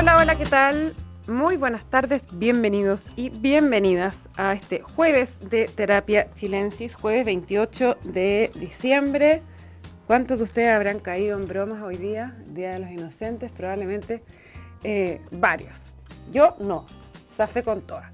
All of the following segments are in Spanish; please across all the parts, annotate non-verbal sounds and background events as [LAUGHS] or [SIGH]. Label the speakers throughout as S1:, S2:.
S1: Hola, hola, ¿qué tal? Muy buenas tardes, bienvenidos y bienvenidas a este jueves de Terapia Chilensis, jueves 28 de diciembre. ¿Cuántos de ustedes habrán caído en bromas hoy día? Día de los Inocentes, probablemente eh, varios. Yo no, fe con todas.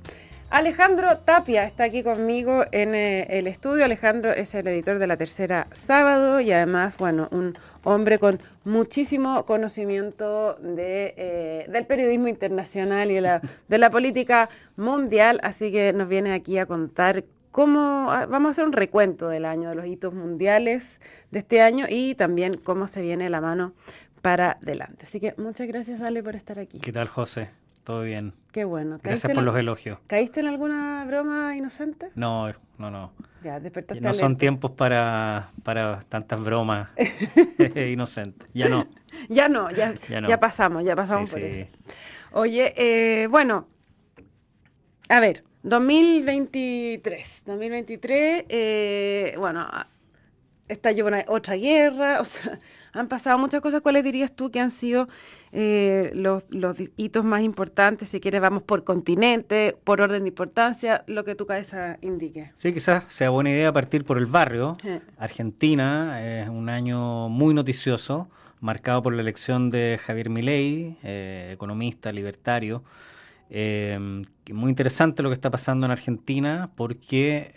S1: Alejandro Tapia está aquí conmigo en eh, el estudio. Alejandro es el editor de La Tercera Sábado y además, bueno, un hombre con muchísimo conocimiento de, eh, del periodismo internacional y de la, de la política mundial, así que nos viene aquí a contar cómo ah, vamos a hacer un recuento del año, de los hitos mundiales de este año y también cómo se viene la mano para adelante. Así que muchas gracias, Ale, por estar aquí.
S2: ¿Qué tal, José? Todo bien.
S1: Qué bueno.
S2: Gracias por los elogios.
S1: ¿Caíste en alguna broma inocente?
S2: No, no, no.
S1: Ya, despertaste
S2: No son tiempos para, para tantas bromas [LAUGHS] [LAUGHS] inocentes. Ya no.
S1: Ya no, ya, [LAUGHS] ya, pasamos, ya pasamos por eso. Oye, eh, bueno, a ver, 2023. 2023, eh, bueno, estalló una, otra guerra, o sea, han pasado muchas cosas. ¿Cuáles dirías tú que han sido eh, los, hitos más importantes? Si quieres, vamos por continente, por orden de importancia, lo que tu cabeza indique.
S2: Sí, quizás sea buena idea partir por el barrio. Argentina es un año muy noticioso, marcado por la elección de Javier Milei, eh, economista, libertario. Eh, muy interesante lo que está pasando en Argentina porque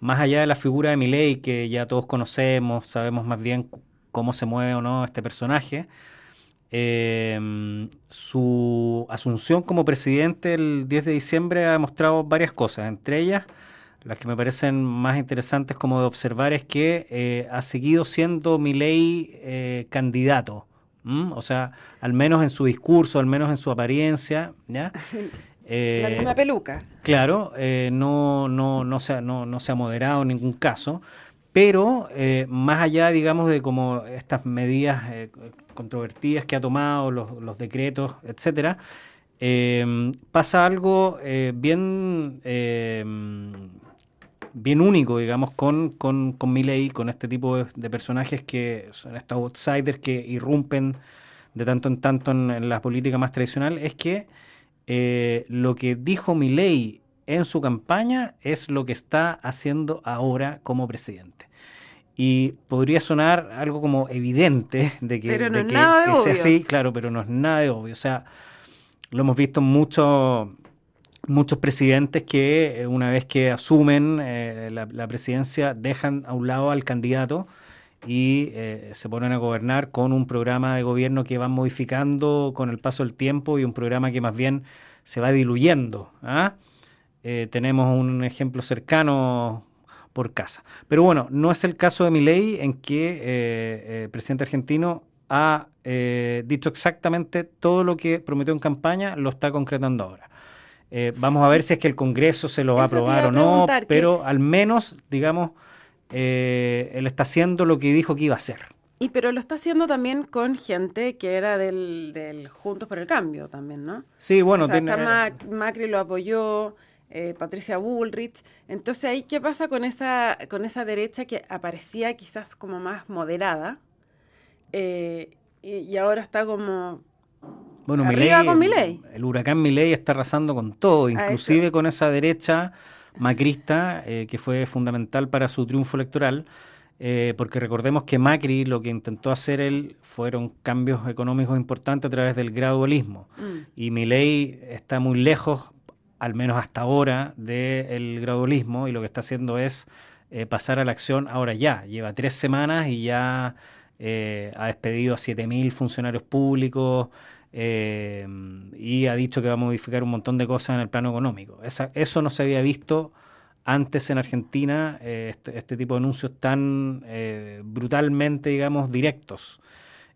S2: más allá de la figura de Milei, que ya todos conocemos, sabemos más bien cómo se mueve o no este personaje, em, su asunción como presidente el 10 de diciembre ha demostrado varias cosas, entre ellas las que me parecen más interesantes como de observar es que eh, ha seguido siendo Milei eh, candidato, o sea, al menos en su discurso, al menos en su apariencia, ¿ya? [LAUGHS]
S1: Eh, la misma peluca.
S2: Claro, eh, no, no, no, se ha, no, no se ha moderado en ningún caso, pero eh, más allá, digamos, de como estas medidas controvertidas que ha tomado, los, los decretos, etcétera, pasa algo bien, bien único, digamos, con, con, con Milley, con este tipo de, personajes que son estos outsiders que irrumpen de tanto en tanto en, en la política más tradicional, es que eh, lo que dijo Milei en su campaña es lo que está haciendo ahora como presidente. Y podría sonar algo como evidente [LAUGHS] de que,
S1: pero no es nada de
S2: sea así, claro, pero no es nada de obvio. O sea, lo hemos visto en muchos muchos presidentes que eh, una vez que asumen eh, la, presidencia dejan a un lado al candidato y se ponen a gobernar con un programa de gobierno que van modificando con el paso del tiempo y un programa que más bien se va diluyendo. ¿ah? Eh, tenemos un ejemplo cercano por casa. Pero bueno, no es el caso de mi ley en que eh, eh, el presidente argentino ha dicho exactamente todo lo que prometió en campaña, lo está concretando ahora. vamos a ver si es que el Congreso se lo va a aprobar o no, pero al menos, digamos, él está haciendo lo que dijo que iba a hacer.
S1: Y pero lo está haciendo también con gente que era del, del Juntos por el Cambio también, ¿no?
S2: Sí, bueno.
S1: Macri lo apoyó, eh, Patricia Bullrich. Entonces ahí, ¿qué pasa con esa, con esa derecha que aparecía quizás como más moderada? Eh, y, ahora está como
S2: bueno, arriba con. El huracán Milei está arrasando con todo, inclusive con esa derecha macrista eh, que fue fundamental para su triunfo electoral. Eh, porque recordemos que Macri lo que intentó hacer él fueron cambios económicos importantes a través del gradualismo. Mm. Y mi ley está muy lejos, al menos hasta ahora, del gradualismo y lo que está haciendo es eh, pasar a la acción ahora ya. Lleva tres semanas y ya ha despedido a 7.000 funcionarios públicos. Y ha dicho que va a modificar un montón de cosas en el plano económico. eso no se había visto antes en Argentina eh, este, este, tipo de anuncios tan eh, brutalmente, digamos, directos.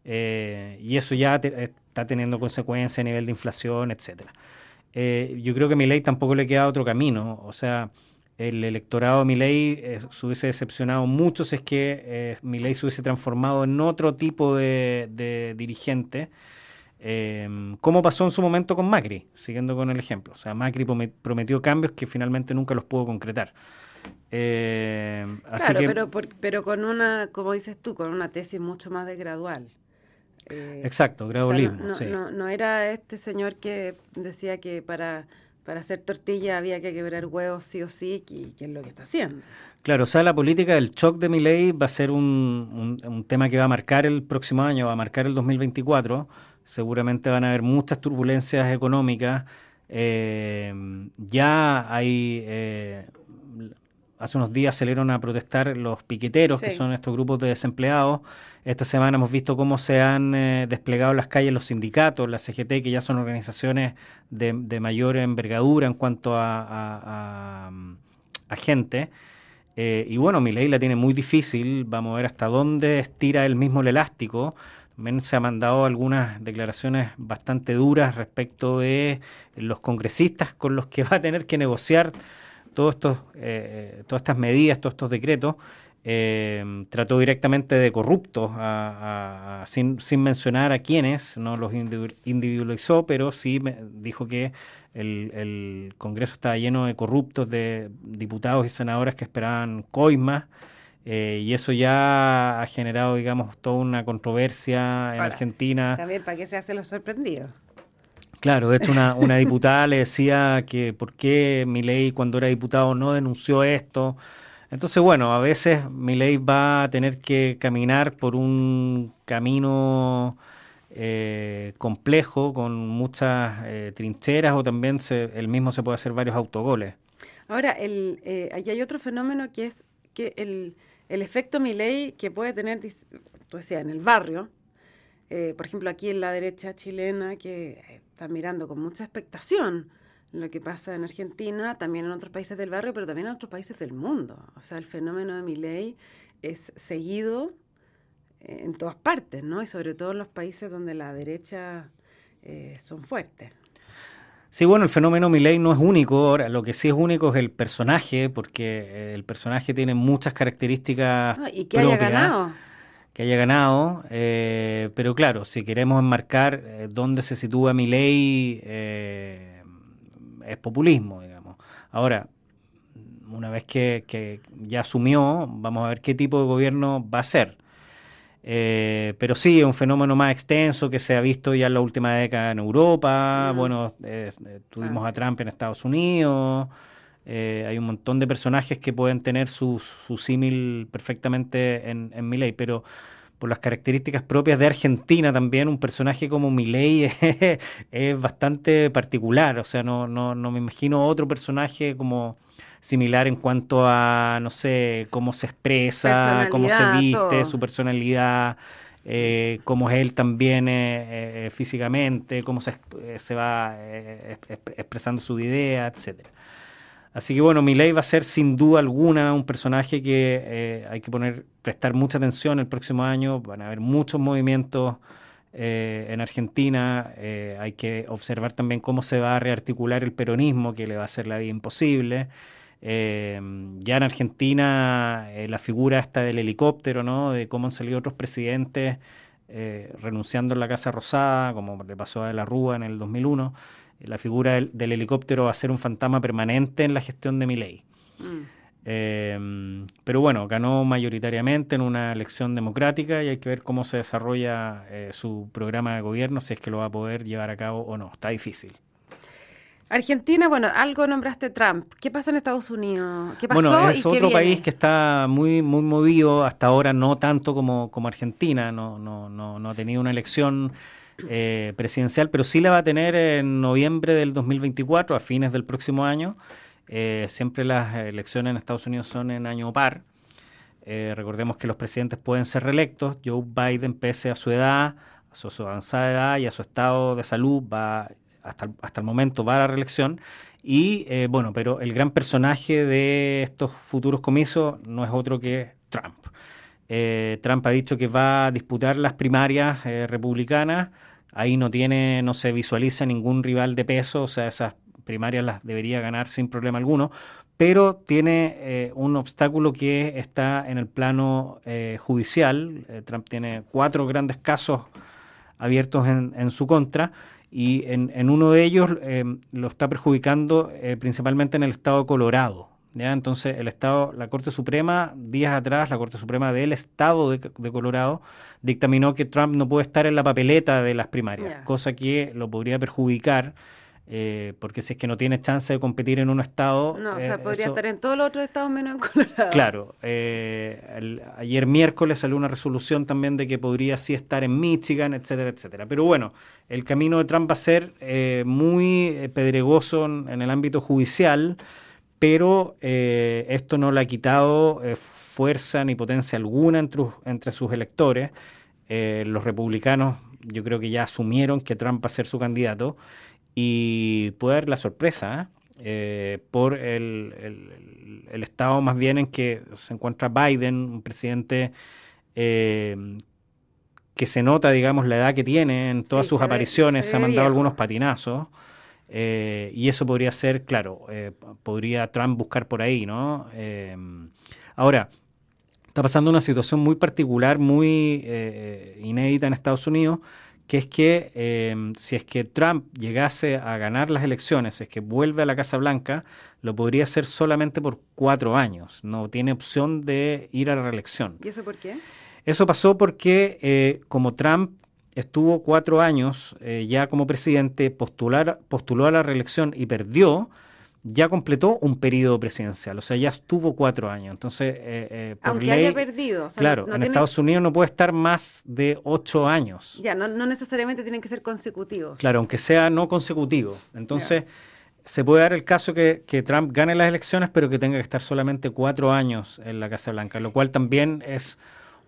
S2: Eh, y eso ya está teniendo consecuencias a nivel de inflación, etcétera. yo creo que a mi ley tampoco le queda otro camino. O sea, el electorado de mi ley se hubiese decepcionado mucho si es que mi ley se hubiese transformado en otro tipo de dirigente eh, ¿Cómo pasó en su momento con Macri? Siguiendo con el ejemplo. O sea, Macri prometió cambios que finalmente nunca los pudo concretar.
S1: Eh, claro, pero, pero con una, como dices tú, con una tesis mucho más de gradual.
S2: Exacto, gradualismo.
S1: no, era este señor que decía que para, para hacer tortilla había que quebrar huevos sí o sí, que, es lo que está haciendo.
S2: Claro, o sea, la política del shock de mi ley va a ser un, un, tema que va a marcar el próximo año, va a marcar el 2024. Seguramente van a haber muchas turbulencias económicas. Eh, ya hay eh, Hace unos días salieron a protestar los piqueteros, que son estos grupos de desempleados. Esta semana hemos visto cómo se han eh, desplegado en las calles los sindicatos, la CGT, que ya son organizaciones de, mayor envergadura en cuanto a, gente. Eh, y bueno, mi ley la tiene muy difícil. Vamos a ver hasta dónde estira el mismo el elástico. También se han mandado algunas declaraciones bastante duras respecto de los congresistas con los que [LAUGHS] va a tener que negociar todos estos, eh, todas estas medidas, todos estos decretos, eh, trató directamente de corruptos, sin, mencionar a quiénes, no los individualizó, pero sí dijo que el, Congreso estaba lleno de corruptos, de diputados y senadores que esperaban coimas, y eso ya ha generado, digamos, toda una controversia en Argentina.
S1: También, ¿para qué se hace los sorprendidos?
S2: Claro, de hecho una, una diputada le decía que por qué Milei cuando era diputado no denunció esto. Entonces, bueno, a veces Milei va a tener que caminar por un camino eh, complejo, con muchas eh, trincheras, o también se, él mismo se puede hacer varios autogoles.
S1: Ahora, el, eh, hay otro fenómeno que es que el, el efecto Milei que puede tener, tú decías, en el barrio, eh, por ejemplo, aquí en la derecha chilena, que está mirando con mucha expectación lo que pasa en Argentina, también en otros países del barrio, pero también en otros países del mundo. O sea, el fenómeno de mi ley es seguido eh, en todas partes, ¿no? Y sobre todo en los países donde la derecha eh, son fuertes.
S2: Sí, bueno, el fenómeno Milei no es único. Ahora, lo que sí es único es el personaje, porque el personaje tiene muchas características.
S1: y que haya ganado
S2: que haya ganado, eh, pero claro, si queremos enmarcar eh, dónde se sitúa mi ley, eh, es populismo, digamos. Ahora, una vez que, ya asumió, vamos a ver qué tipo de gobierno va a ser. Pero sí, es un fenómeno más extenso que se ha visto ya en la última década en Europa. Bueno, tuvimos a Trump en Estados Unidos. Eh, hay un montón de personajes que pueden tener su, símil perfectamente en, en pero por las características propias de Argentina también, un personaje como Milei es, [LAUGHS] es bastante particular. O sea, no, no, no me imagino otro personaje como similar en cuanto a, no sé, cómo se expresa, cómo se viste, su personalidad, eh, cómo es él también eh, físicamente, cómo se, se va expresando su idea, etcétera. Así que bueno, Milei va a ser sin duda alguna un personaje que eh, hay que poner, prestar mucha atención el próximo año. Van a haber muchos movimientos eh, en Argentina. Eh, hay que observar también cómo se va a rearticular el peronismo, que le va a hacer la vida imposible. Ya en Argentina la figura esta del helicóptero, ¿no? De cómo han salido otros presidentes renunciando en la Casa Rosada, como le pasó a De la Rúa en el 2001 la figura del, helicóptero va a ser un fantasma permanente en la gestión de mi ley. Mm. Em, pero bueno, ganó mayoritariamente en una elección democrática y hay que ver cómo se desarrolla eh, su programa de gobierno, si es que lo va a poder llevar a cabo o no. Está difícil.
S1: Argentina, bueno, algo nombraste Trump. ¿Qué pasa en Estados Unidos? ¿Qué
S2: pasó bueno, es otro país que está muy muy movido hasta ahora, no tanto como, como Argentina, no, no, no, no ha tenido una elección eh, presidencial, pero sí la va a tener en noviembre del 2024, a fines del próximo año. Eh, siempre las elecciones en Estados Unidos son en año par. Eh, recordemos que los presidentes pueden ser reelectos. Joe Biden, pese a su edad, a su, avanzada edad y a su estado de salud, va hasta, hasta el momento va a la reelección. Y bueno, pero el gran personaje de estos futuros comicios no es otro que Trump. Trump ha dicho que va a disputar las primarias republicanas Ahí no tiene, no se visualiza ningún rival de peso, o sea, esas primarias las debería ganar sin problema alguno, pero tiene eh, un obstáculo que está en el plano eh, judicial. Eh, Trump tiene cuatro grandes casos abiertos en, su contra y en, uno de ellos lo está perjudicando principalmente en el estado de Colorado. ¿ya? Entonces, el Estado, la Corte Suprema, días atrás, la Corte Suprema del Estado de, Colorado dictaminó que Trump no puede estar en la papeleta de las primarias, cosa que lo podría perjudicar eh, porque si es que no tiene chance de competir en un estado...
S1: No, o sea, eh, podría estar en todos los otros estados menos en Colorado.
S2: Claro. Eh, ayer miércoles salió una resolución también de que podría sí estar en Michigan, etcétera, etcétera. Pero bueno, el camino de Trump va a ser muy pedregoso en, el ámbito judicial, pero esto no le ha quitado fuerza ni potencia alguna entre, entre sus electores. los republicanos yo creo que ya asumieron que Trump va a ser su candidato y puede haber la sorpresa ¿eh? por el, estado más bien en que se encuentra Biden, un presidente eh, que se nota, digamos, la edad que tiene en todas sus apariciones, se, ha mandado algunos patinazos. Eh, y eso podría ser, claro, podría Trump buscar por ahí, ¿no? ahora, está pasando una situación muy particular, muy inédita en Estados Unidos, que es que em, si es que Trump llegase a ganar las elecciones, si es que vuelve a la Casa Blanca, lo podría hacer solamente por cuatro años. No tiene opción de ir a la reelección.
S1: ¿Y eso por qué?
S2: Eso pasó porque eh, como Trump estuvo cuatro años eh, ya como presidente, postular, postuló a la reelección y perdió, ya completó un periodo presidencial, o sea, ya estuvo cuatro años. Entonces, eh,
S1: eh aunque haya perdido,
S2: claro, en Estados Unidos no puede estar más de ocho años.
S1: Ya, no, necesariamente tienen que ser consecutivos.
S2: Claro, aunque sea no consecutivo. Entonces, se puede dar el caso que, que, Trump gane las elecciones, pero que tenga que estar solamente cuatro años en la Casa Blanca, lo cual también es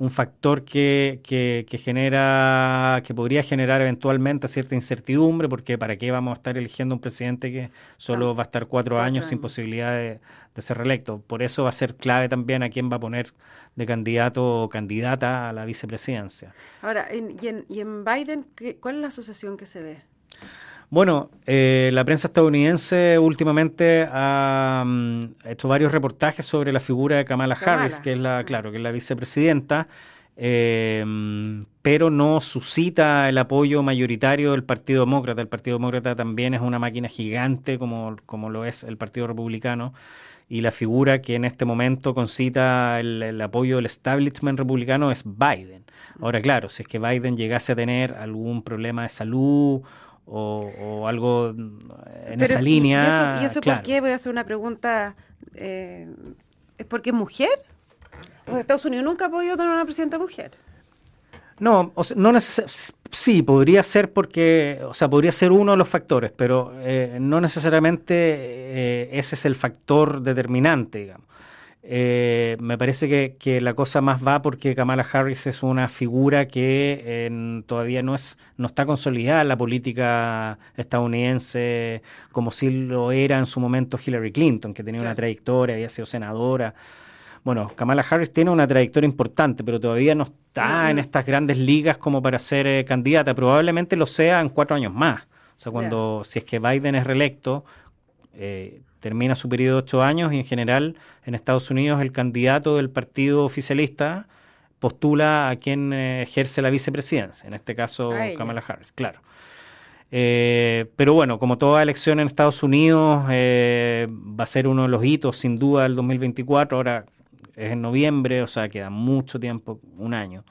S2: un factor que, que, genera, que podría generar eventualmente cierta incertidumbre, porque ¿para qué vamos a estar eligiendo un presidente que solo va a estar cuatro, años, sin posibilidad de, ser reelecto? Por eso va a ser clave también a quién va a poner de candidato o candidata a la vicepresidencia.
S1: Ahora, y, en, y en Biden, ¿cuál es la asociación que se ve?
S2: Bueno, eh, la prensa estadounidense últimamente ha mm, hecho varios reportajes sobre la figura de Kamala, Harris, que es la, claro, que es la vicepresidenta, eh, pero no suscita el apoyo mayoritario del Partido Demócrata. El Partido Demócrata también es una máquina gigante como, como lo es el Partido Republicano y la figura que en este momento concita el, el, apoyo del establishment republicano es Biden. Ahora, claro, si es que Biden llegase a tener algún problema de salud o, algo en esa línea.
S1: ¿Y eso, por qué? Voy a hacer una pregunta. Eh, ¿Es porque es mujer? ¿O Estados Unidos nunca ha podido tener una presidenta mujer?
S2: No, no sí, podría ser porque, o sea, podría ser uno de los factores, pero eh, no necesariamente eh, ese es el factor determinante, digamos. Eh, me parece que, la cosa más va porque Kamala Harris es una figura que todavía no, es, no está consolidada en la política estadounidense como si lo era en su momento Hillary Clinton, que tenía una trayectoria, había sido senadora. Bueno, Kamala Harris tiene una trayectoria importante, pero todavía no está en estas grandes ligas como para ser eh, candidata. Probablemente lo sea en cuatro años más. O sea, cuando, si es que Biden es reelecto, eh, termina su periodo de ocho años y en general en Estados Unidos el candidato del partido oficialista postula a quien eh, ejerce la vicepresidencia, en este caso Kamala Harris, claro. Eh, pero bueno, como toda elección en Estados Unidos, eh, va a ser uno de los hitos sin duda del 2024. Ahora es en noviembre, o sea, queda mucho tiempo, un año.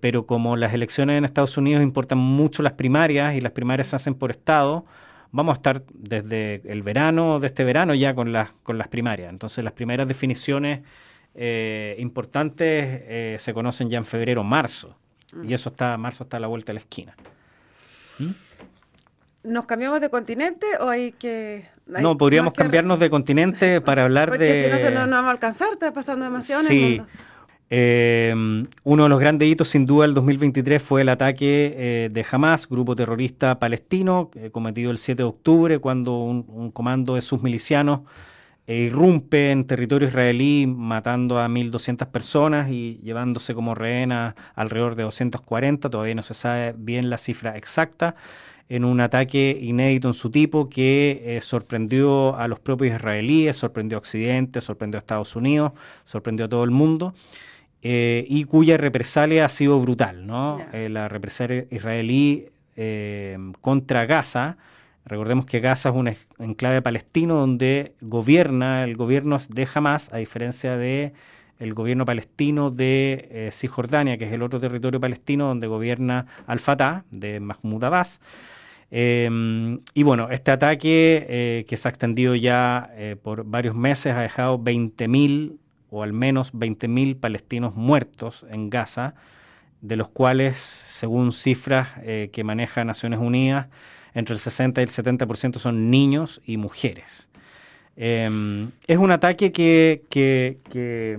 S2: pero como las elecciones en Estados Unidos importan mucho las primarias y las primarias se hacen por estado, vamos a estar desde el verano, de este verano ya con las, con las primarias. Entonces las primeras definiciones eh, importantes eh, se conocen ya en febrero, marzo. Y mm. eso está, marzo está a la vuelta de la esquina.
S1: ¿Mm? ¿Nos cambiamos de continente o hay que...?
S2: no, podríamos cambiarnos de continente para hablar
S1: Porque [LAUGHS]
S2: de...
S1: Porque si no, no, vamos a alcanzar, está pasando demasiado en el mundo.
S2: Eh, uno de los grandes hitos, sin duda, del 2023 fue el ataque eh, de Hamas, grupo terrorista palestino, cometido el 7 de octubre, cuando un, comando de sus milicianos eh, irrumpe en territorio israelí, matando a 1.200 personas y llevándose como rehena alrededor de 240. Todavía no se sabe bien la cifra exacta en un ataque inédito en su tipo que sorprendió a los propios israelíes, sorprendió a Occidente, sorprendió a Estados Unidos, sorprendió a todo el mundo. Eh, y cuya represalia ha sido brutal. ¿no? Eh, la represalia israelí eh, contra Gaza Recordemos que Gaza es un enclave palestino donde gobierna el gobierno de Hamas, a diferencia de el gobierno palestino de eh, Cisjordania, que es el otro territorio palestino donde gobierna Al-Fatah, de Mahmoud Abbas. Em, y bueno, este ataque eh, que se ha extendido ya por varios meses ha dejado 20.000 o al menos 20.000 palestinos muertos en Gaza, de los cuales, según cifras que maneja Naciones Unidas, entre el 60 y el 70% son niños y mujeres. Em, es un ataque que, que, que,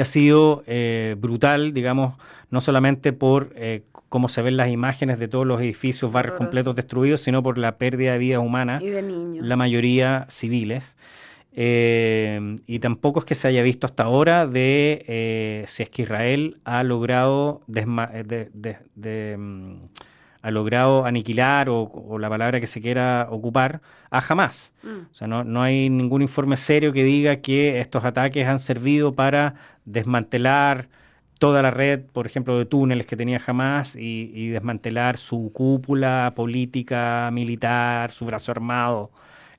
S2: ha sido eh, brutal, digamos, no solamente por eh, cómo se ven las imágenes de todos los edificios, barrios completos destruidos, sino por la pérdida de vidas humanas,
S1: y de niños.
S2: la mayoría civiles. Em, y tampoco es que se haya visto hasta ahora de eh, si es que Israel ha logrado de, em, ha logrado aniquilar o, la palabra que se quiera ocupar a jamás. Mm. O sea, no, no, hay ningún informe serio que diga que estos ataques han servido para desmantelar toda la red, por ejemplo, de túneles que tenía jamás y, desmantelar su cúpula política, militar, su brazo armado,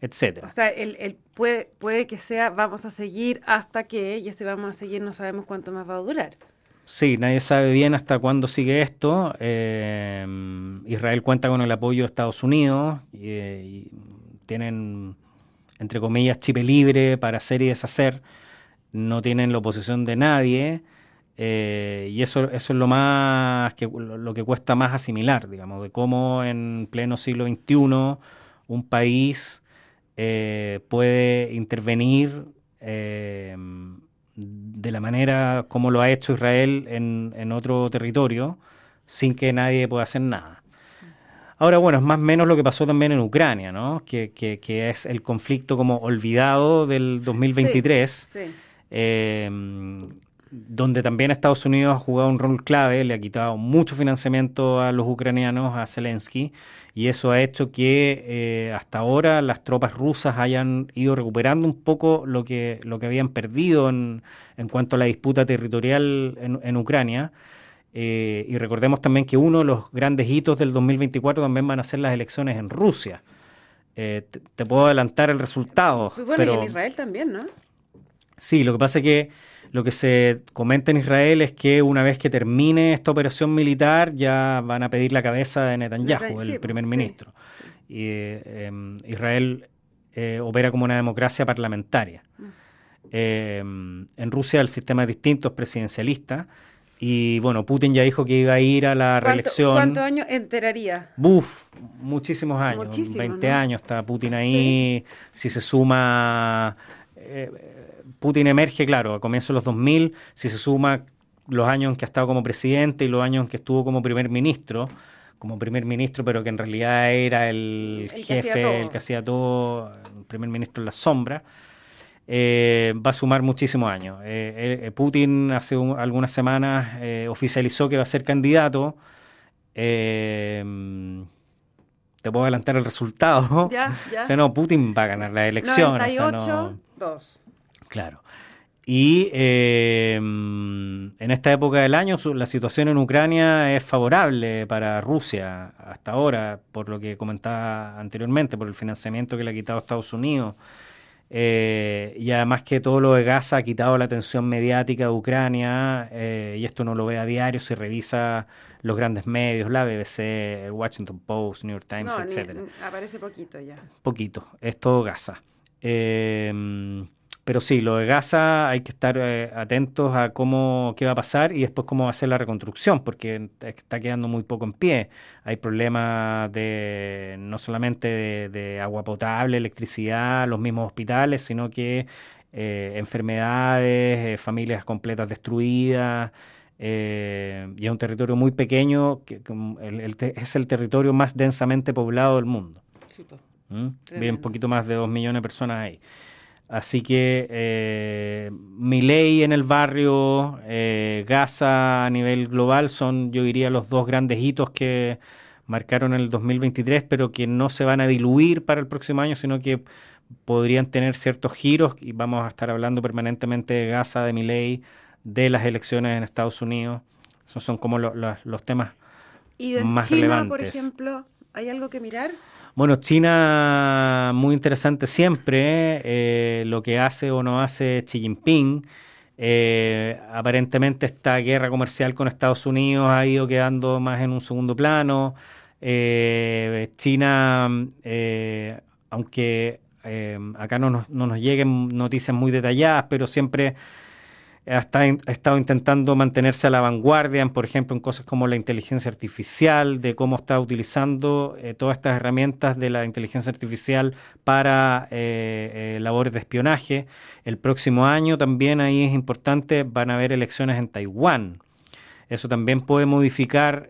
S2: etcétera.
S1: O sea, el, puede, puede que sea vamos a seguir hasta que, y ese vamos a seguir no sabemos cuánto más va a durar.
S2: Sí, nadie sabe bien hasta cuándo sigue esto. Eh, Israel cuenta con el apoyo de Estados Unidos y, tienen, entre comillas, chip libre para hacer y deshacer. No tienen la oposición de nadie. Eh, y eso, eso es lo más que lo, que cuesta más asimilar, digamos, de cómo en pleno siglo XXI un país eh, puede intervenir de la manera como lo ha hecho Israel en, otro territorio, sin que nadie pueda hacer nada. Ahora, bueno, es más o menos lo que pasó también en Ucrania, ¿no? Que, es el conflicto como olvidado del 2023, eh, donde también Estados Unidos ha jugado un rol clave, le ha quitado mucho financiamiento a los ucranianos, a Zelensky, y eso ha hecho que eh, hasta ahora las tropas rusas hayan ido recuperando un poco lo que, lo que habían perdido en, en cuanto a la disputa territorial en, Ucrania. Eh, y recordemos también que uno de los grandes hitos del 2024 también van a ser las elecciones en Rusia. Eh, te, puedo adelantar el resultado.
S1: Bueno, y en Israel también, ¿no?
S2: Sí, lo que pasa es que lo que se comenta en Israel es que una vez que termine esta operación militar ya van a pedir la cabeza de Netanyahu, el primer ministro. Y em, Israel eh, opera como una democracia parlamentaria. Mm. Em, en Rusia el sistema es distinto, es presidencialista. Y bueno, Putin ya dijo que iba a ir a la reelección.
S1: ¿Cuántos años enteraría?
S2: Buf, muchísimos años. 20 años está Putin ahí. Si se suma eh, Putin emerge, claro, a comienzos de los 2000, si se suma los años en que ha estado como presidente y los años en que estuvo como primer ministro, como primer ministro, pero que en realidad era el, jefe, el que hacía todo, el primer ministro en la sombra, eh, va a sumar muchísimos años. Eh, Putin hace algunas semanas oficializó que va a ser candidato. te puedo adelantar el resultado.
S1: Ya, ya. [LAUGHS]
S2: O sea, no, Putin va a ganar la elección.
S1: 98, 2.
S2: Claro. Y eh, en esta época del año la situación en Ucrania es favorable para Rusia hasta ahora, por lo que comentaba anteriormente, por el financiamiento que le ha quitado Estados Unidos. Eh, y además que todo lo de Gaza ha quitado la atención mediática de Ucrania, eh, y esto no lo ve a diario, se revisa los grandes medios, la BBC, el Washington Post, New York Times, etc.
S1: Aparece poquito ya.
S2: Poquito, es todo Gaza. Pero sí, lo de Gaza hay que estar eh, atentos a cómo qué va a pasar y después cómo va a ser la reconstrucción, porque está quedando muy poco en pie. Hay problemas de no solamente de, agua potable, electricidad, los mismos hospitales, sino que eh, enfermedades, eh, familias completas destruidas. y es un territorio muy pequeño, que, es el territorio más densamente poblado del mundo. ¿Mm? Bien, un poquito más de dos millones de personas ahí. Así que eh, ley en el barrio, eh, Gaza a nivel global son, yo diría, los dos grandes hitos que marcaron el 2023, pero que no se van a diluir para el próximo año, sino que podrían tener ciertos giros y vamos a estar hablando permanentemente de Gaza, de ley, de las elecciones en Estados Unidos. Esos son como los temas
S1: ¿Y de
S2: más
S1: China, por ejemplo, ¿Hay algo que mirar?
S2: Bueno, China muy interesante siempre, eh, lo que hace o no hace Xi Jinping. Eh, aparentemente esta guerra comercial con Estados Unidos ha ido quedando más en un segundo plano. Eh, China, aunque acá no nos lleguen noticias muy detalladas, pero siempre ha estado intentando mantenerse a la vanguardia, por ejemplo, en cosas como la inteligencia artificial, de cómo está utilizando eh, todas estas herramientas de la inteligencia artificial para eh, eh, labores de espionaje. El próximo año también ahí es importante, van a haber elecciones en Taiwán. Eso también puede modificar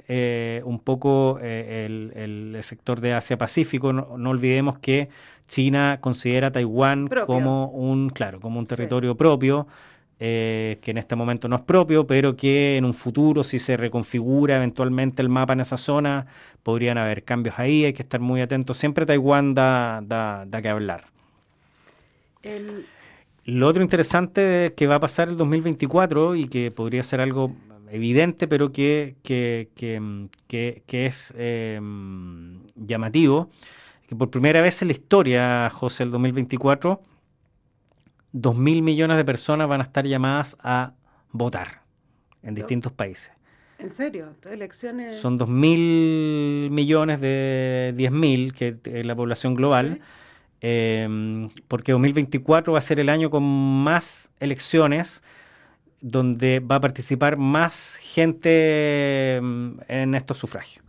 S2: un poco el, sector de Asia-Pacífico. No, olvidemos que China considera Taiwán como un, claro, como un territorio propio. Eh, que en este momento no es propio, pero que en un futuro, si se reconfigura eventualmente el mapa en esa zona, podrían haber cambios ahí, hay que estar muy atentos. Siempre Taiwán da, da, da que hablar. Lo otro interesante que va a pasar el 2024 y que podría ser algo evidente, pero que, que, que, es eh, llamativo, que por primera vez en la historia, José, el 2024, dos mil millones de personas van a estar llamadas a votar en distintos países.
S1: ¿En serio? ¿Elecciones?
S2: Son dos mil millones de diez mil, que es la población global, em, porque 2024 va a ser el año con más elecciones, donde va a participar más gente em, en estos sufragios.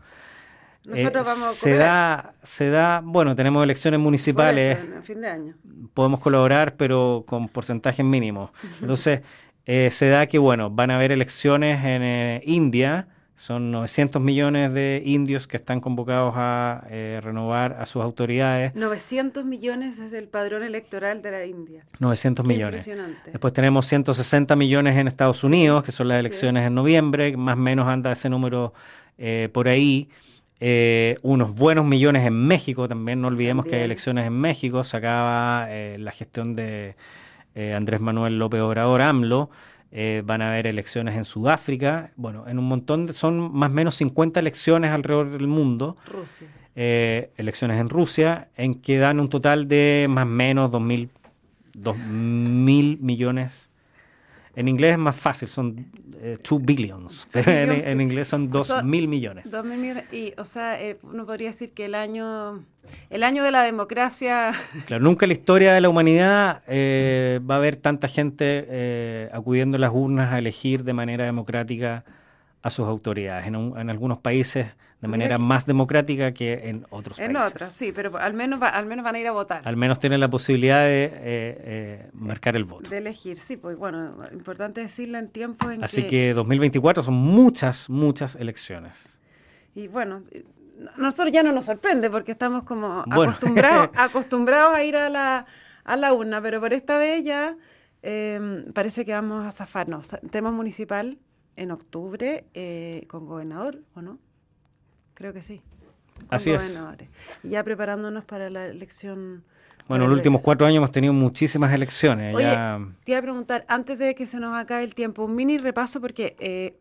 S1: Nosotros eh, vamos a
S2: se da, se da, bueno, tenemos elecciones municipales.
S1: fin de año.
S2: Podemos colaborar, pero con porcentajes mínimos. Entonces, eh, se da que, bueno, van a haber elecciones en eh, India. Son 900 millones de indios que están convocados a renovar a sus autoridades.
S1: 900 millones es el padrón electoral de la India.
S2: 900 millones. Impresionante. Después tenemos 160 millones en Estados Unidos, que son las elecciones en noviembre. Más o menos anda ese número por ahí. Eh, unos buenos millones en México también, no olvidemos que hay elecciones en México, se acaba eh, la gestión de eh, Andrés Manuel López Obrador, AMLO, van a haber elecciones en Sudáfrica, bueno, en un montón de, son más o menos 50 elecciones alrededor del mundo.
S1: Rusia.
S2: elecciones en Rusia, en que dan un total de más o menos 2 mil millones en inglés es más fácil, son 2 eh, billions, [LAUGHS] en, inglés son 2 mil millones.
S1: 2 mil millones, y o sea, eh, uno podría decir que el año, el año de la democracia... [LAUGHS]
S2: Claro, nunca en la historia de la humanidad eh, va a haber tanta gente acudiendo a las urnas a elegir de manera democrática a sus autoridades. En, en algunos países de manera más democrática que en otros
S1: en
S2: países.
S1: En otras, sí, pero al menos, al menos van a ir a votar.
S2: Al menos tienen la posibilidad de eh, eh, marcar el voto.
S1: De elegir, sí, pues bueno, importante decirlo en tiempos en
S2: Así que... 2024 son muchas, muchas elecciones.
S1: Y bueno, nosotros ya no nos sorprende porque estamos como acostumbrados, [LAUGHS] acostumbrados a ir a la, a la urna, pero por esta vez ya em, parece que vamos a zafarnos. Tema municipal en octubre eh, con gobernador, ¿o no? Creo que sí.
S2: Así es.
S1: Ya preparándonos para la elección.
S2: Bueno, en los últimos cuatro años hemos tenido muchísimas elecciones.
S1: Oye, te iba a preguntar, antes de que se nos acabe el tiempo, un mini repaso porque eh,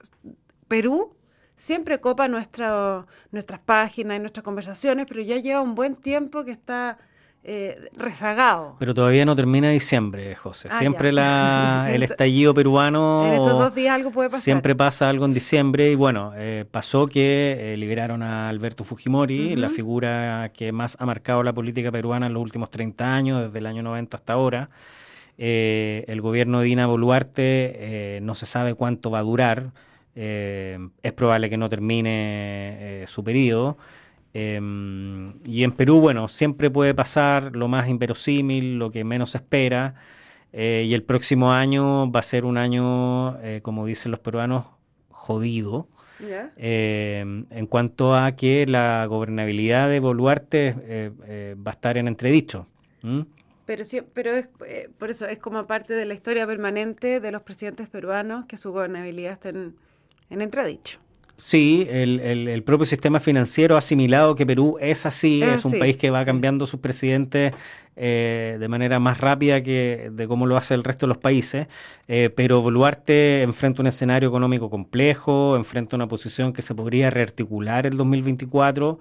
S1: Perú siempre copa nuestra, nuestras páginas y nuestras conversaciones, pero ya lleva un buen tiempo que está eh, rezagado.
S2: Pero todavía no termina diciembre, José. Ah, siempre la, [LAUGHS] el estallido peruano.
S1: En estos dos días algo puede pasar.
S2: Siempre pasa algo en diciembre y bueno, eh, pasó que eh, liberaron a Alberto Fujimori, la figura que más ha marcado la política peruana en los últimos 30 años, desde el año 90 hasta ahora. el gobierno de Dina Boluarte no se sabe cuánto va a durar. es probable que no termine su periodo. Em, y en Perú, bueno, siempre puede pasar lo más inverosímil, lo que menos se espera. Eh, y el próximo año va a ser un año, eh, como dicen los peruanos, jodido. Em, en cuanto a que la gobernabilidad de Boluarte eh, va a estar en entredicho.
S1: Pero, sí, pero es, por eso es como parte de la historia permanente de los presidentes peruanos que su gobernabilidad está en entredicho.
S2: Sí, el, el, propio sistema financiero ha asimilado que Perú es así, es un país que va cambiando sus presidentes eh, de manera más rápida que de cómo lo hace el resto de los países, eh, pero Boluarte enfrenta un escenario económico complejo, enfrenta una posición que se podría rearticular el 2024.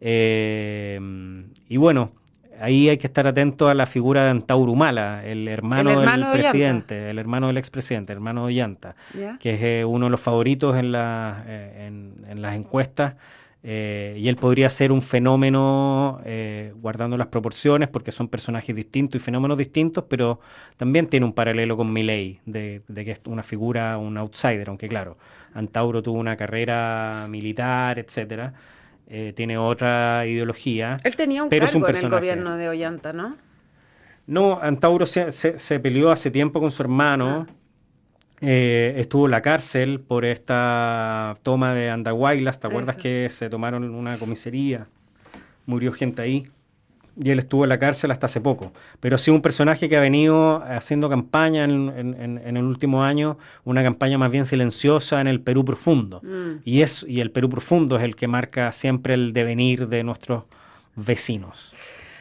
S2: y bueno, ahí hay que estar atento a la figura de Antauro Humala, el hermano, del presidente, el hermano del expresidente, el hermano de Ollanta, que es eh, uno de los favoritos en, la, eh, en, las encuestas. Eh, y él podría ser un fenómeno guardando las proporciones porque son personajes distintos y fenómenos distintos, pero también tiene un paralelo con Milley, de, de que es una figura, un outsider, aunque claro, Antauro tuvo una carrera militar, etcétera. Eh, tiene otra ideología.
S1: Él tenía un pero cargo en el gobierno de Ollanta, ¿no?
S2: No, Antauro se, se, peleó hace tiempo con su hermano. Ah. Eh, estuvo en la cárcel por esta toma de Andahuaylas. ¿Te acuerdas que se tomaron una comisaría? Murió gente ahí y él estuvo en la cárcel hasta hace poco. Pero sí un personaje que ha venido haciendo campaña en, el último año, una campaña más bien silenciosa en el Perú profundo. Mm. Y, es, y el Perú profundo es el que marca siempre el devenir de nuestros vecinos.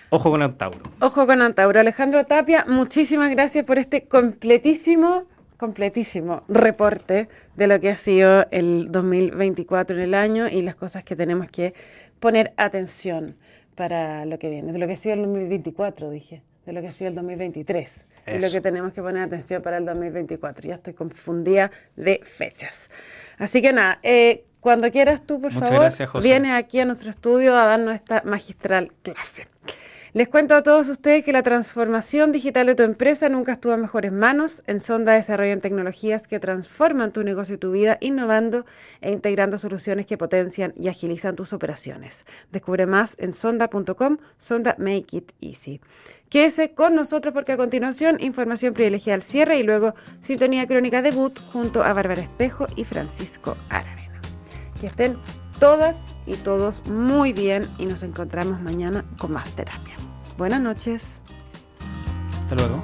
S2: Ojo con Antauro.
S1: Ojo con Antauro. Alejandro Tapia, muchísimas gracias por este completísimo completísimo reporte de lo que ha sido el 2024 en el año y las cosas que tenemos que poner atención para lo que viene, de lo que ha sido el 2024, dije, de lo que ha sido el 2023, y lo que tenemos que poner atención para el 2024. Ya estoy confundida de fechas. Así que nada, eh, cuando quieras tú, por favor, viene aquí a nuestro estudio a darnos esta magistral clase. Les cuento a todos ustedes que la transformación digital de tu empresa nunca estuvo en mejores manos. En Sonda desarrollan tecnologías que transforman tu negocio y tu vida, innovando e integrando soluciones que potencian y agilizan tus operaciones. Descubre más en sonda.com, Sonda Make It Easy. Quédese con nosotros porque a continuación información privilegiada al cierre y luego sintonía crónica debut junto a Bárbara Espejo y Francisco Aravena. Que estén todas y todos muy bien y nos encontramos mañana con más terapia. Buenas noches.
S2: Hasta luego.